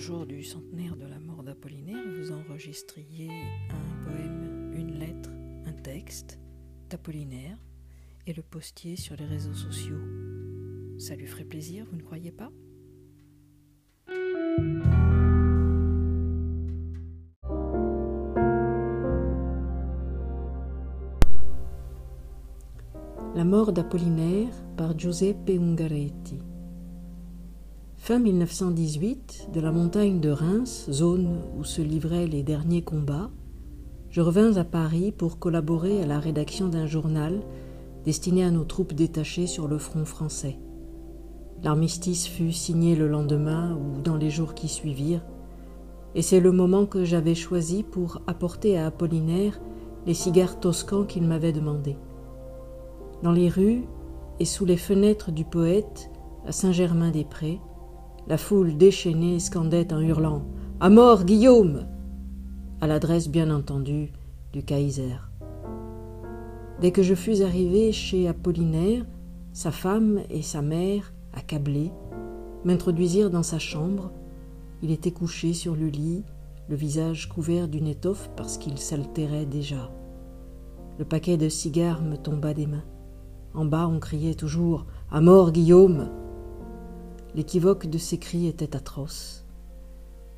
jour du centenaire de la mort d'Apollinaire, vous enregistriez un poème, une lettre, un texte d'Apollinaire et le postiez sur les réseaux sociaux. Ça lui ferait plaisir, vous ne croyez pas? La mort d'Apollinaire par Giuseppe Ungaretti. Fin 1918, de la montagne de Reims, zone où se livraient les derniers combats, je revins à Paris pour collaborer à la rédaction d'un journal destiné à nos troupes détachées sur le front français. L'armistice fut signé le lendemain ou dans les jours qui suivirent, et c'est le moment que j'avais choisi pour apporter à Apollinaire les cigares toscans qu'il m'avait demandés. Dans les rues et sous les fenêtres du poète à Saint-Germain-des-Prés, la foule déchaînée scandait en hurlant À mort, Guillaume à l'adresse bien entendu du Kaiser. Dès que je fus arrivé chez Apollinaire, sa femme et sa mère, accablées, m'introduisirent dans sa chambre. Il était couché sur le lit, le visage couvert d'une étoffe parce qu'il s'altérait déjà. Le paquet de cigares me tomba des mains. En bas, on criait toujours À mort, Guillaume L'équivoque de ces cris était atroce.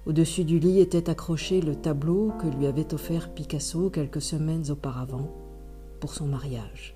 Au-dessus du lit était accroché le tableau que lui avait offert Picasso quelques semaines auparavant pour son mariage.